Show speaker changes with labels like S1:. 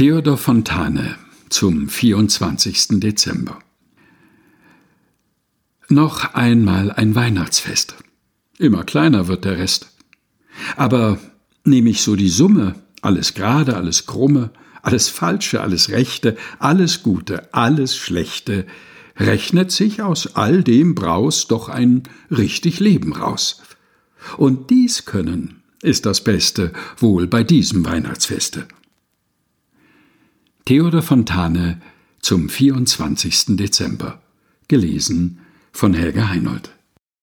S1: Theodor Fontane zum 24. Dezember. Noch einmal ein Weihnachtsfest. Immer kleiner wird der Rest. Aber nehme ich so die Summe, alles gerade, alles krumme, alles Falsche, alles Rechte, alles Gute, alles Schlechte, rechnet sich aus all dem Braus doch ein richtig Leben raus. Und dies können ist das Beste wohl bei diesem Weihnachtsfeste. Theodor Fontane zum 24. Dezember. Gelesen von Helga Heinold.